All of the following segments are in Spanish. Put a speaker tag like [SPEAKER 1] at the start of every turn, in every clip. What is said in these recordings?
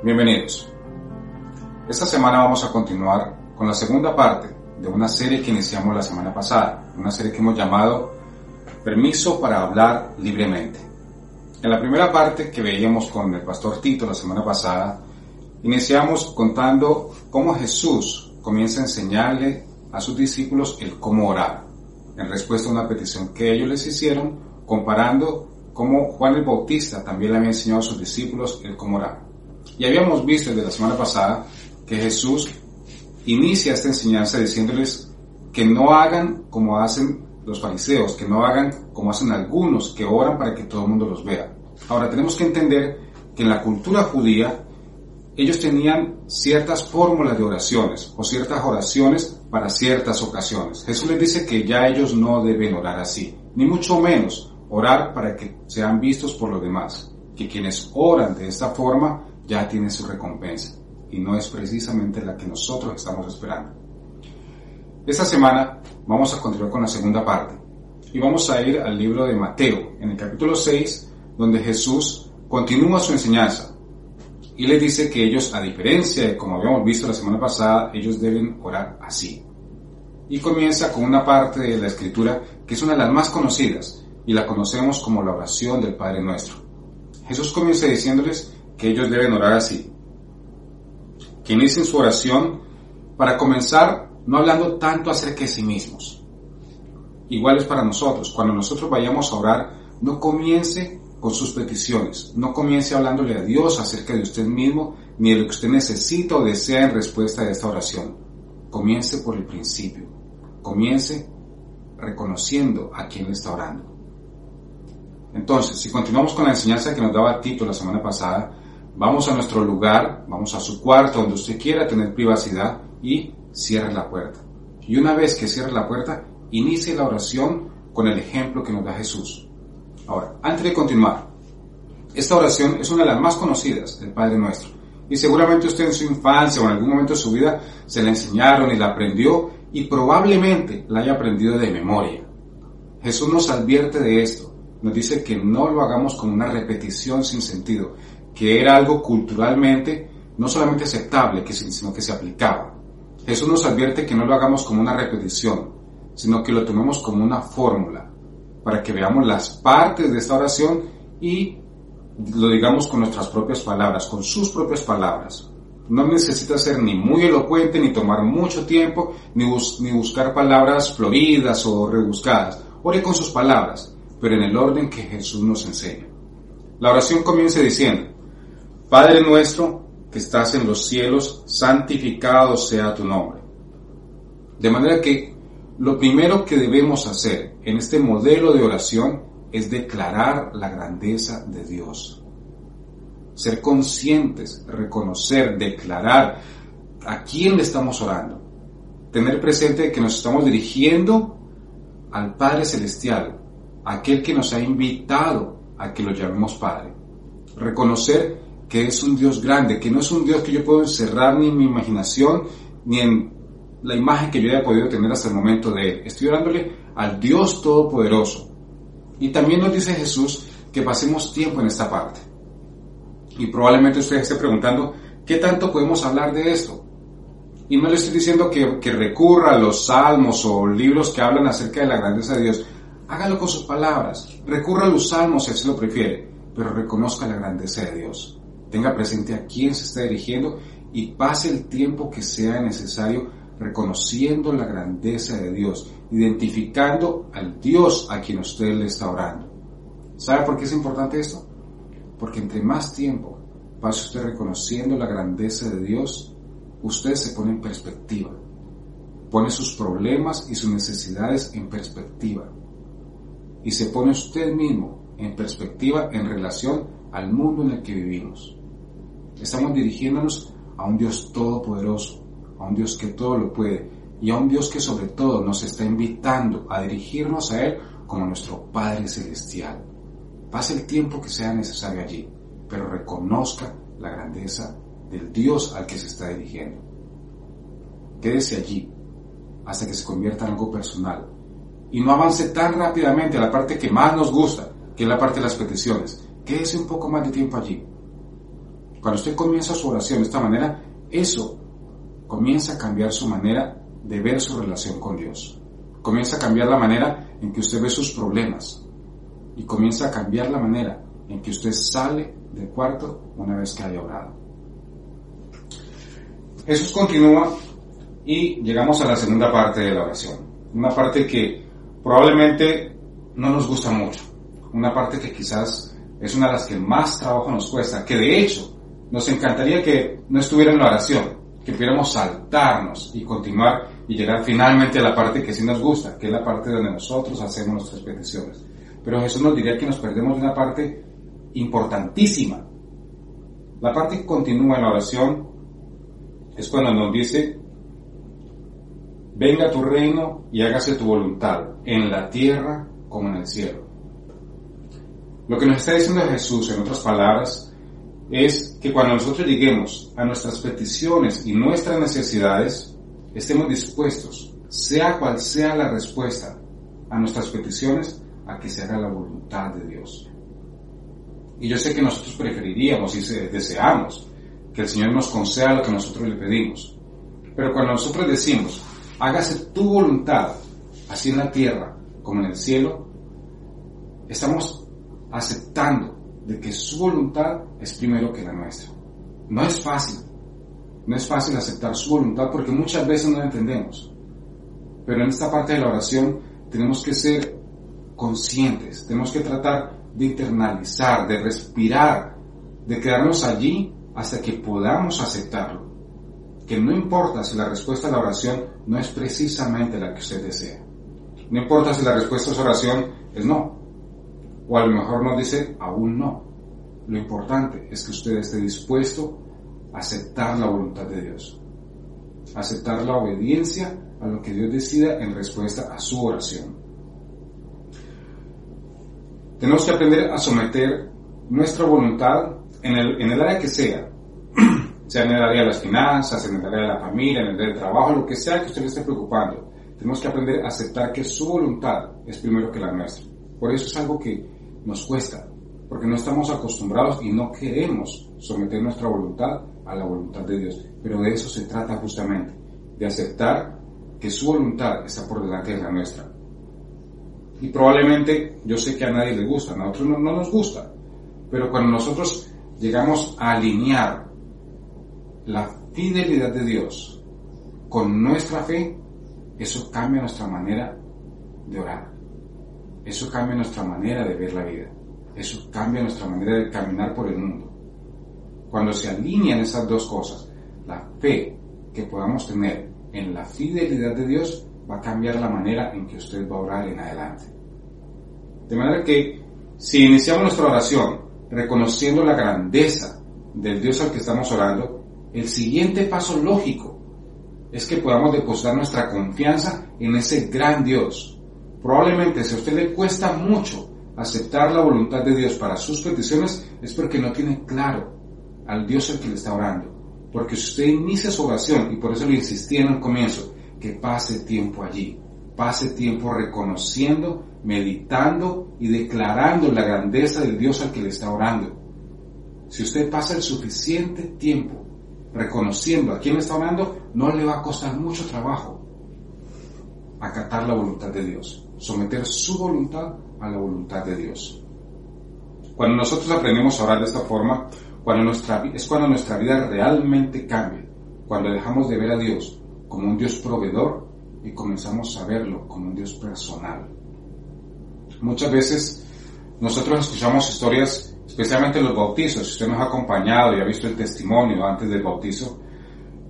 [SPEAKER 1] Bienvenidos. Esta semana vamos a continuar con la segunda parte de una serie que iniciamos la semana pasada, una serie que hemos llamado Permiso para hablar libremente. En la primera parte que veíamos con el pastor Tito la semana pasada, iniciamos contando cómo Jesús comienza a enseñarle a sus discípulos el cómo orar, en respuesta a una petición que ellos les hicieron, comparando cómo Juan el Bautista también le había enseñado a sus discípulos el cómo orar. Y habíamos visto desde la semana pasada que Jesús inicia esta enseñanza diciéndoles que no hagan como hacen los fariseos, que no hagan como hacen algunos que oran para que todo el mundo los vea. Ahora tenemos que entender que en la cultura judía ellos tenían ciertas fórmulas de oraciones o ciertas oraciones para ciertas ocasiones. Jesús les dice que ya ellos no deben orar así, ni mucho menos orar para que sean vistos por los demás, que quienes oran de esta forma ya tienen su recompensa y no es precisamente la que nosotros estamos esperando. Esta semana vamos a continuar con la segunda parte y vamos a ir al libro de Mateo, en el capítulo 6, donde Jesús continúa su enseñanza y les dice que ellos, a diferencia de como habíamos visto la semana pasada, ellos deben orar así. Y comienza con una parte de la escritura que es una de las más conocidas y la conocemos como la oración del Padre Nuestro. Jesús comienza diciéndoles que ellos deben orar así. Que inicien su oración para comenzar no hablando tanto acerca de sí mismos. Igual es para nosotros. Cuando nosotros vayamos a orar, no comience con sus peticiones. No comience hablándole a Dios acerca de usted mismo ni de lo que usted necesita o desea en respuesta a esta oración. Comience por el principio. Comience reconociendo a quien le está orando. Entonces, si continuamos con la enseñanza que nos daba Tito la semana pasada, vamos a nuestro lugar, vamos a su cuarto donde usted quiera tener privacidad y cierre la puerta. Y una vez que cierre la puerta, inicie la oración con el ejemplo que nos da Jesús. Ahora, antes de continuar, esta oración es una de las más conocidas del Padre Nuestro. Y seguramente usted en su infancia o en algún momento de su vida se la enseñaron y la aprendió y probablemente la haya aprendido de memoria. Jesús nos advierte de esto. Nos dice que no lo hagamos con una repetición sin sentido, que era algo culturalmente no solamente aceptable, sino que se aplicaba. Jesús nos advierte que no lo hagamos como una repetición, sino que lo tomemos como una fórmula, para que veamos las partes de esta oración y lo digamos con nuestras propias palabras, con sus propias palabras. No necesita ser ni muy elocuente, ni tomar mucho tiempo, ni, ni buscar palabras floridas o rebuscadas. Ore con sus palabras, pero en el orden que Jesús nos enseña. La oración comienza diciendo, Padre nuestro que estás en los cielos, santificado sea tu nombre. De manera que lo primero que debemos hacer en este modelo de oración es declarar la grandeza de Dios. Ser conscientes, reconocer, declarar a quién le estamos orando. Tener presente que nos estamos dirigiendo al Padre Celestial, aquel que nos ha invitado a que lo llamemos Padre. Reconocer que es un Dios grande, que no es un Dios que yo puedo encerrar ni en mi imaginación, ni en la imagen que yo haya podido tener hasta el momento de Él. Estoy orándole al Dios Todopoderoso. Y también nos dice Jesús que pasemos tiempo en esta parte. Y probablemente usted esté preguntando, ¿qué tanto podemos hablar de esto? Y no le estoy diciendo que, que recurra a los salmos o libros que hablan acerca de la grandeza de Dios. Hágalo con sus palabras. Recurra a los salmos si así lo prefiere, pero reconozca la grandeza de Dios tenga presente a quién se está dirigiendo y pase el tiempo que sea necesario reconociendo la grandeza de Dios, identificando al Dios a quien usted le está orando. ¿Sabe por qué es importante esto? Porque entre más tiempo pase usted reconociendo la grandeza de Dios, usted se pone en perspectiva, pone sus problemas y sus necesidades en perspectiva y se pone usted mismo en perspectiva en relación al mundo en el que vivimos. Estamos dirigiéndonos a un Dios todopoderoso, a un Dios que todo lo puede y a un Dios que sobre todo nos está invitando a dirigirnos a Él como nuestro Padre Celestial. Pase el tiempo que sea necesario allí, pero reconozca la grandeza del Dios al que se está dirigiendo. Quédese allí hasta que se convierta en algo personal y no avance tan rápidamente a la parte que más nos gusta, que es la parte de las peticiones. Quédese un poco más de tiempo allí Cuando usted comienza su oración de esta manera, eso comienza a cambiar su manera de ver su relación con Dios. Comienza a cambiar la manera en que usted ve sus problemas. Y comienza a cambiar la manera en que usted sale del cuarto una vez que haya orado. Jesús continúa y llegamos a la segunda parte de la oración. Una parte que probablemente no nos gusta mucho. Una parte que quizás es una de las que más trabajo nos cuesta, que de hecho nos encantaría que no estuviera en la oración, que pudiéramos saltarnos y continuar y llegar finalmente a la parte que sí nos gusta, que es la parte donde nosotros hacemos nuestras peticiones. Pero Jesús nos diría que nos perdemos de una parte importantísima. La parte que continúa en la oración es cuando nos dice, venga tu reino y hágase tu voluntad, en la tierra como en el cielo. Lo que nos está diciendo Jesús, en otras palabras, es que cuando nosotros lleguemos a nuestras peticiones y nuestras necesidades, estemos dispuestos, sea cual sea la respuesta a nuestras peticiones, a que se haga la voluntad de Dios. Y yo sé que nosotros preferiríamos y deseamos que el Señor nos conceda lo que nosotros le pedimos. Pero cuando nosotros decimos, hágase tu voluntad, así en la tierra como en el cielo, estamos aceptando de que su voluntad es primero que la nuestra. No es fácil, no es fácil aceptar su voluntad porque muchas veces no la entendemos. Pero en esta parte de la oración tenemos que ser conscientes, tenemos que tratar de internalizar, de respirar, de quedarnos allí hasta que podamos aceptarlo. Que no importa si la respuesta a la oración no es precisamente la que usted desea. No importa si la respuesta a su oración es no. O a lo mejor nos dice aún no. Lo importante es que usted esté dispuesto a aceptar la voluntad de Dios. Aceptar la obediencia a lo que Dios decida en respuesta a su oración. Tenemos que aprender a someter nuestra voluntad en el, en el área que sea, sea en el área de las finanzas, en el área de la familia, en el área del trabajo, lo que sea que usted le esté preocupando. Tenemos que aprender a aceptar que su voluntad es primero que la nuestra. Por eso es algo que nos cuesta, porque no estamos acostumbrados y no queremos someter nuestra voluntad a la voluntad de Dios. Pero de eso se trata justamente, de aceptar que su voluntad está por delante de la nuestra. Y probablemente yo sé que a nadie le gusta, a nosotros no, no nos gusta, pero cuando nosotros llegamos a alinear la fidelidad de Dios con nuestra fe, eso cambia nuestra manera de orar. Eso cambia nuestra manera de ver la vida. Eso cambia nuestra manera de caminar por el mundo. Cuando se alinean esas dos cosas, la fe que podamos tener en la fidelidad de Dios va a cambiar la manera en que usted va a orar en adelante. De manera que si iniciamos nuestra oración reconociendo la grandeza del Dios al que estamos orando, el siguiente paso lógico es que podamos depositar nuestra confianza en ese gran Dios. Probablemente si a usted le cuesta mucho aceptar la voluntad de Dios para sus peticiones, es porque no tiene claro al Dios al que le está orando. Porque si usted inicia su oración, y por eso le insistí en el comienzo, que pase tiempo allí, pase tiempo reconociendo, meditando y declarando la grandeza del Dios al que le está orando. Si usted pasa el suficiente tiempo reconociendo a quién le está orando, no le va a costar mucho trabajo acatar la voluntad de Dios, someter su voluntad a la voluntad de Dios. Cuando nosotros aprendemos a orar de esta forma, cuando nuestra, es cuando nuestra vida realmente cambia, cuando dejamos de ver a Dios como un Dios proveedor y comenzamos a verlo como un Dios personal. Muchas veces nosotros escuchamos historias especialmente los bautizos, si usted nos ha acompañado y ha visto el testimonio antes del bautizo,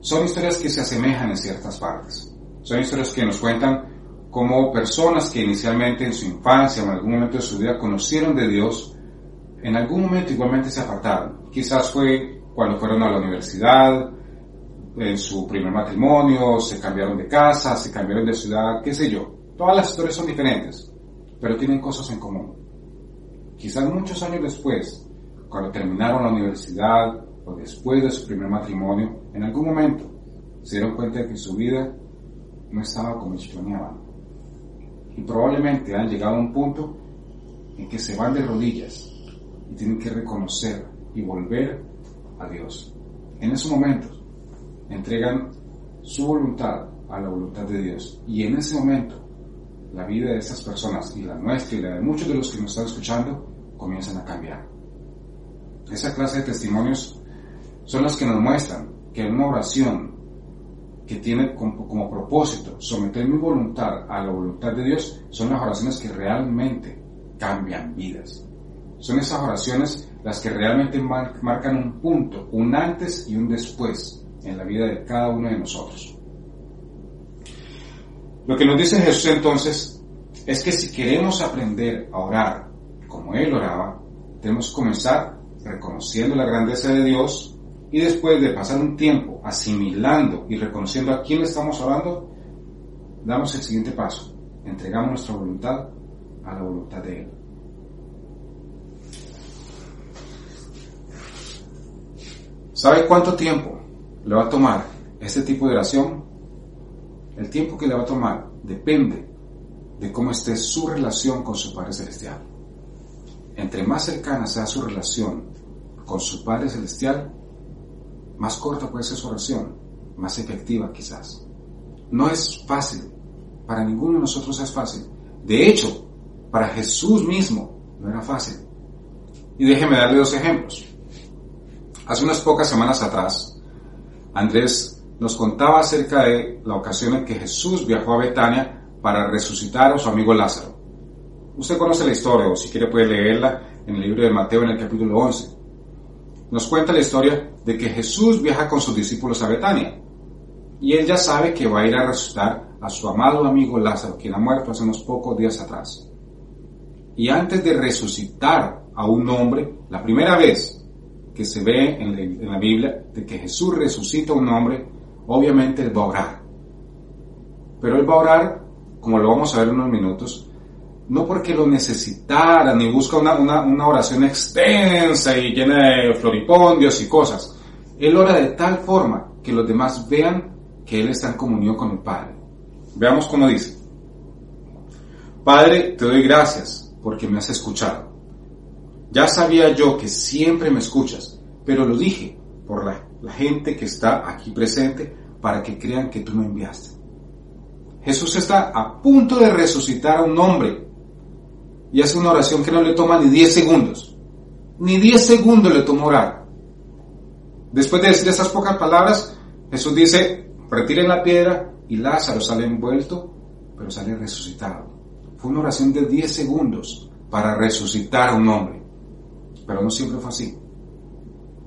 [SPEAKER 1] son historias que se asemejan en ciertas partes. Son historias que nos cuentan cómo personas que inicialmente en su infancia o en algún momento de su vida conocieron de Dios, en algún momento igualmente se apartaron. Quizás fue cuando fueron a la universidad, en su primer matrimonio, se cambiaron de casa, se cambiaron de ciudad, qué sé yo. Todas las historias son diferentes, pero tienen cosas en común quizás muchos años después, cuando terminaron la universidad o después de su primer matrimonio, en algún momento se dieron cuenta de que su vida no estaba como ellos planeaban. Y probablemente han llegado a un punto en que se van de rodillas y tienen que reconocer y volver a Dios. En esos momentos entregan su voluntad a la voluntad de Dios. Y en ese momento, la vida de esas personas y la nuestra y la de muchos de los que nos están escuchando comienzan a cambiar. Esa clase de testimonios son los que nos muestran que una oración que tiene como, propósito someter mi voluntad a la voluntad de Dios son las oraciones que realmente cambian vidas. Son esas oraciones las que realmente marcan un punto, un antes y un después en la vida de cada uno de nosotros. Lo que nos dice Jesús entonces es que si queremos aprender a orar como Él oraba, tenemos que comenzar reconociendo la grandeza de Dios y después de pasar un tiempo asimilando y reconociendo a quién le estamos orando, damos el siguiente paso. Entregamos nuestra voluntad a la voluntad de Él. ¿Sabe cuánto tiempo le va a tomar este tipo de oración? El tiempo que le va a tomar depende de cómo esté su relación con su Padre Celestial. Entre más cercana sea su relación con su Padre Celestial, más corta puede ser su oración, más efectiva quizás. No es fácil, para ninguno de nosotros es fácil. De hecho, para Jesús mismo no era fácil. Y déjeme darle dos ejemplos. Hace unas pocas semanas atrás, Andrés nos contaba acerca de la ocasión en que Jesús viajó a Betania para resucitar a su amigo Lázaro. Usted conoce la historia, o si quiere puede leerla en el libro de Mateo en el capítulo 11. Nos cuenta la historia de que Jesús viaja con sus discípulos a Betania. Y él ya sabe que va a ir a resucitar a su amado amigo Lázaro, quien ha muerto hace unos pocos días atrás. Y antes de resucitar a un hombre, la primera vez que se ve en la, Biblia de que Jesús resucita a un hombre, obviamente él va a orar. Pero él va a orar, como lo vamos a ver en unos minutos, no porque lo necesitara, ni busca una, una, oración extensa y llena de floripondios y cosas. Él ora de tal forma que los demás vean que Él está en comunión con el Padre. Veamos cómo dice. Padre, te doy gracias porque me has escuchado. Ya sabía yo que siempre me escuchas, pero lo dije por la, gente que está aquí presente para que crean que tú me enviaste. Jesús está a punto de resucitar a un hombre y hace una oración que no le toma ni 10 segundos. Ni 10 segundos le tomó orar. Después de decir esas pocas palabras, Jesús dice, retiren la piedra y Lázaro sale envuelto, pero sale resucitado. Fue una oración de 10 segundos para resucitar a un hombre pero no siempre fue así.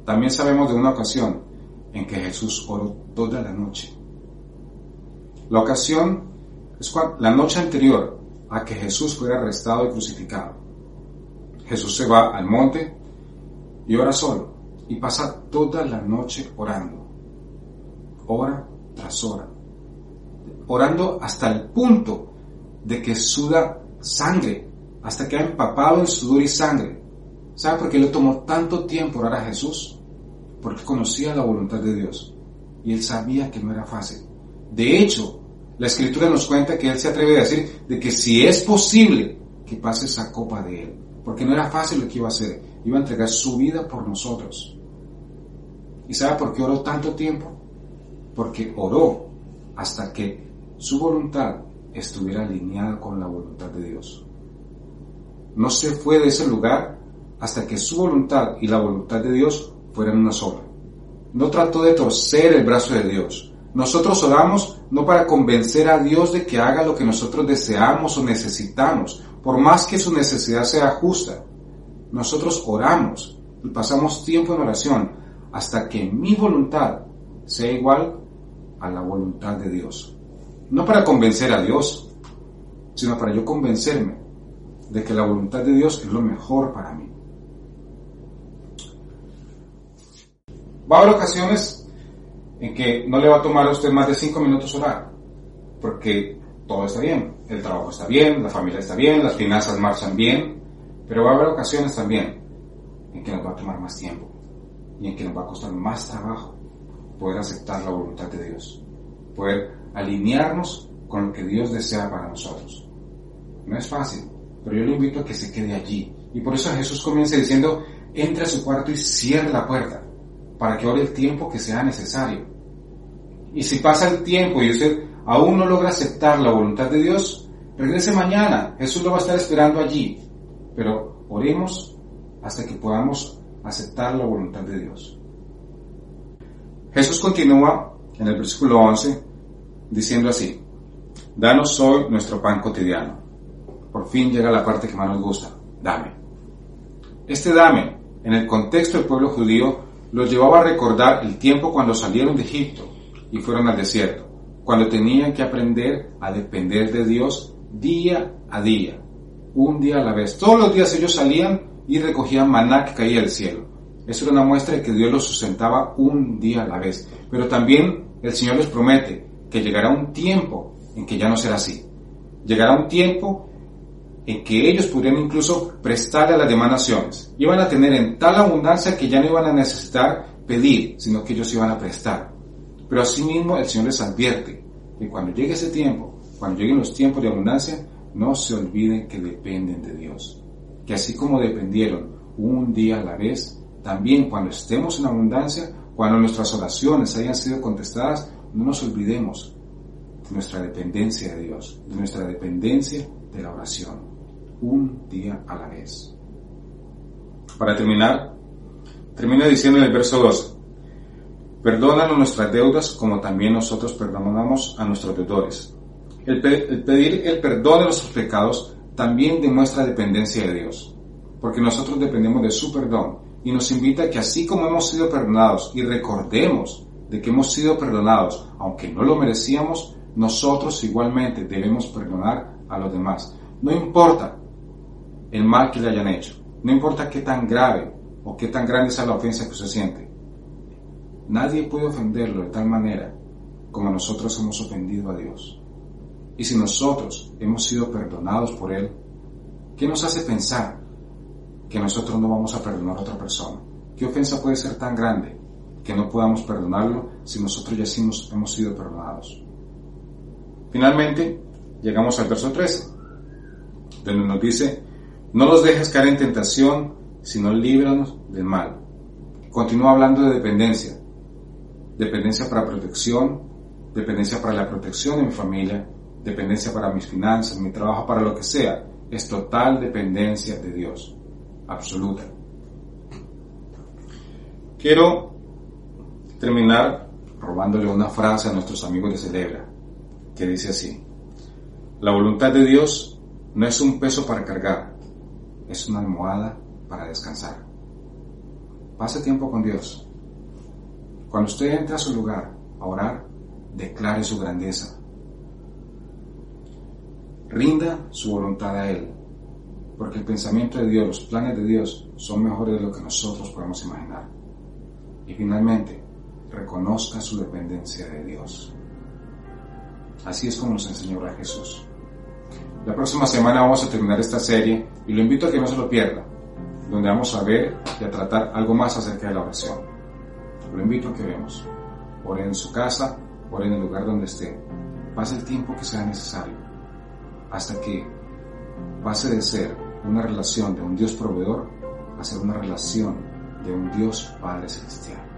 [SPEAKER 1] También sabemos de una ocasión en que Jesús oró toda la noche. La ocasión es la noche anterior a que Jesús fuera arrestado y crucificado. Jesús se va al monte y ora solo y pasa toda la noche orando, hora tras hora, orando hasta el punto de que suda sangre, hasta que ha empapado en sudor y sangre, ¿Sabe por qué le tomó tanto tiempo orar a Jesús? Porque conocía la voluntad de Dios y él sabía que no era fácil. De hecho, la escritura nos cuenta que él se atreve a decir de que si es posible que pase esa copa de él, porque no era fácil lo que iba a hacer, iba a entregar su vida por nosotros. ¿Y sabe por qué oró tanto tiempo? Porque oró hasta que su voluntad estuviera alineada con la voluntad de Dios. No se fue de ese lugar hasta que su voluntad y la voluntad de Dios fueran una sola. No trató de torcer el brazo de Dios. Nosotros oramos no para convencer a Dios de que haga lo que nosotros deseamos o necesitamos, por más que su necesidad sea justa. Nosotros oramos y pasamos tiempo en oración hasta que mi voluntad sea igual a la voluntad de Dios. No para convencer a Dios, sino para yo convencerme de que la voluntad de Dios es lo mejor para mí. Va a haber ocasiones en que no le va a tomar a usted más de cinco minutos orar, porque todo está bien, el trabajo está bien, la familia está bien, las finanzas marchan bien, pero va a haber ocasiones también en que nos va a tomar más tiempo y en que nos va a costar más trabajo poder aceptar la voluntad de Dios, poder alinearnos con lo que Dios desea para nosotros. No es fácil, pero yo le invito a que se quede allí. Y por eso Jesús comienza diciendo, entre a su cuarto y cierre la puerta para que ore el tiempo que sea necesario. Y si pasa el tiempo y usted aún no logra aceptar la voluntad de Dios, regrese mañana. Jesús lo va a estar esperando allí. Pero oremos hasta que podamos aceptar la voluntad de Dios. Jesús continúa en el versículo 11 diciendo así, Danos hoy nuestro pan cotidiano. Por fin llega la parte que más nos gusta, dame. Este dame, en el contexto del pueblo judío, los llevaba a recordar el tiempo cuando salieron de Egipto y fueron al desierto, cuando tenían que aprender a depender de Dios día a día, un día a la vez. Todos los días ellos salían y recogían maná que caía del cielo. Eso era una muestra de que Dios los sustentaba un día a la vez. Pero también el Señor les promete que llegará un tiempo en que ya no será así. Llegará un tiempo en que ellos podrían incluso prestarle a las demás naciones. Iban a tener en tal abundancia que ya no iban a necesitar pedir, sino que ellos iban a prestar. Pero asimismo el Señor les advierte que cuando llegue ese tiempo, cuando lleguen los tiempos de abundancia, no se olviden que dependen de Dios. Que así como dependieron un día a la vez, también cuando estemos en abundancia, cuando nuestras oraciones hayan sido contestadas, no nos olvidemos de nuestra dependencia de Dios, de nuestra dependencia de la oración, un día a la vez. Para terminar, termina diciendo en el verso 12, Perdónanos nuestras deudas como también nosotros perdonamos a nuestros deudores. El, el, pedir el perdón de nuestros pecados también demuestra dependencia de Dios, porque nosotros dependemos de su perdón y nos invita a que así como hemos sido perdonados y recordemos de que hemos sido perdonados, aunque no lo merecíamos, nosotros igualmente debemos perdonar a los demás. No importa el mal que le hayan hecho, no importa qué tan grave o qué tan grande sea la ofensa que usted siente. Nadie puede ofenderlo de tal manera como nosotros hemos ofendido a Dios. Y si nosotros hemos sido perdonados por Él, ¿qué nos hace pensar que nosotros no vamos a perdonar a otra persona? ¿Qué ofensa puede ser tan grande que no podamos perdonarlo si nosotros ya hemos, hemos sido perdonados. Finalmente, llegamos al verso 13, donde nos dice, no los dejes caer en tentación, sino líbranos del mal. Continúa hablando de dependencia, dependencia para protección, dependencia para la protección de mi familia, dependencia para mis finanzas, mi trabajo, para lo que sea. Es total dependencia de Dios, absoluta. Quiero terminar robándole una frase a nuestros amigos de Celebra, que dice así, la voluntad de Dios no es un peso para cargar, es una almohada para descansar. Pase tiempo con Dios. Cuando usted entra a su lugar a orar, declare su grandeza. Rinda su voluntad a Él, porque el pensamiento de Dios, los planes de Dios son mejores de lo que nosotros podemos imaginar. Y finalmente, reconozca su dependencia de Dios. Así es como nos enseñó Jesús. La próxima semana vamos a terminar esta serie y lo invito a que no se lo pierda, donde vamos a ver y a tratar algo más acerca de la oración. Lo invito a que veamos. Ore en su casa, ore en el lugar donde esté. Pase el tiempo que sea necesario hasta que pase de ser una relación de un Dios proveedor a ser una relación de un Dios Padre Celestial.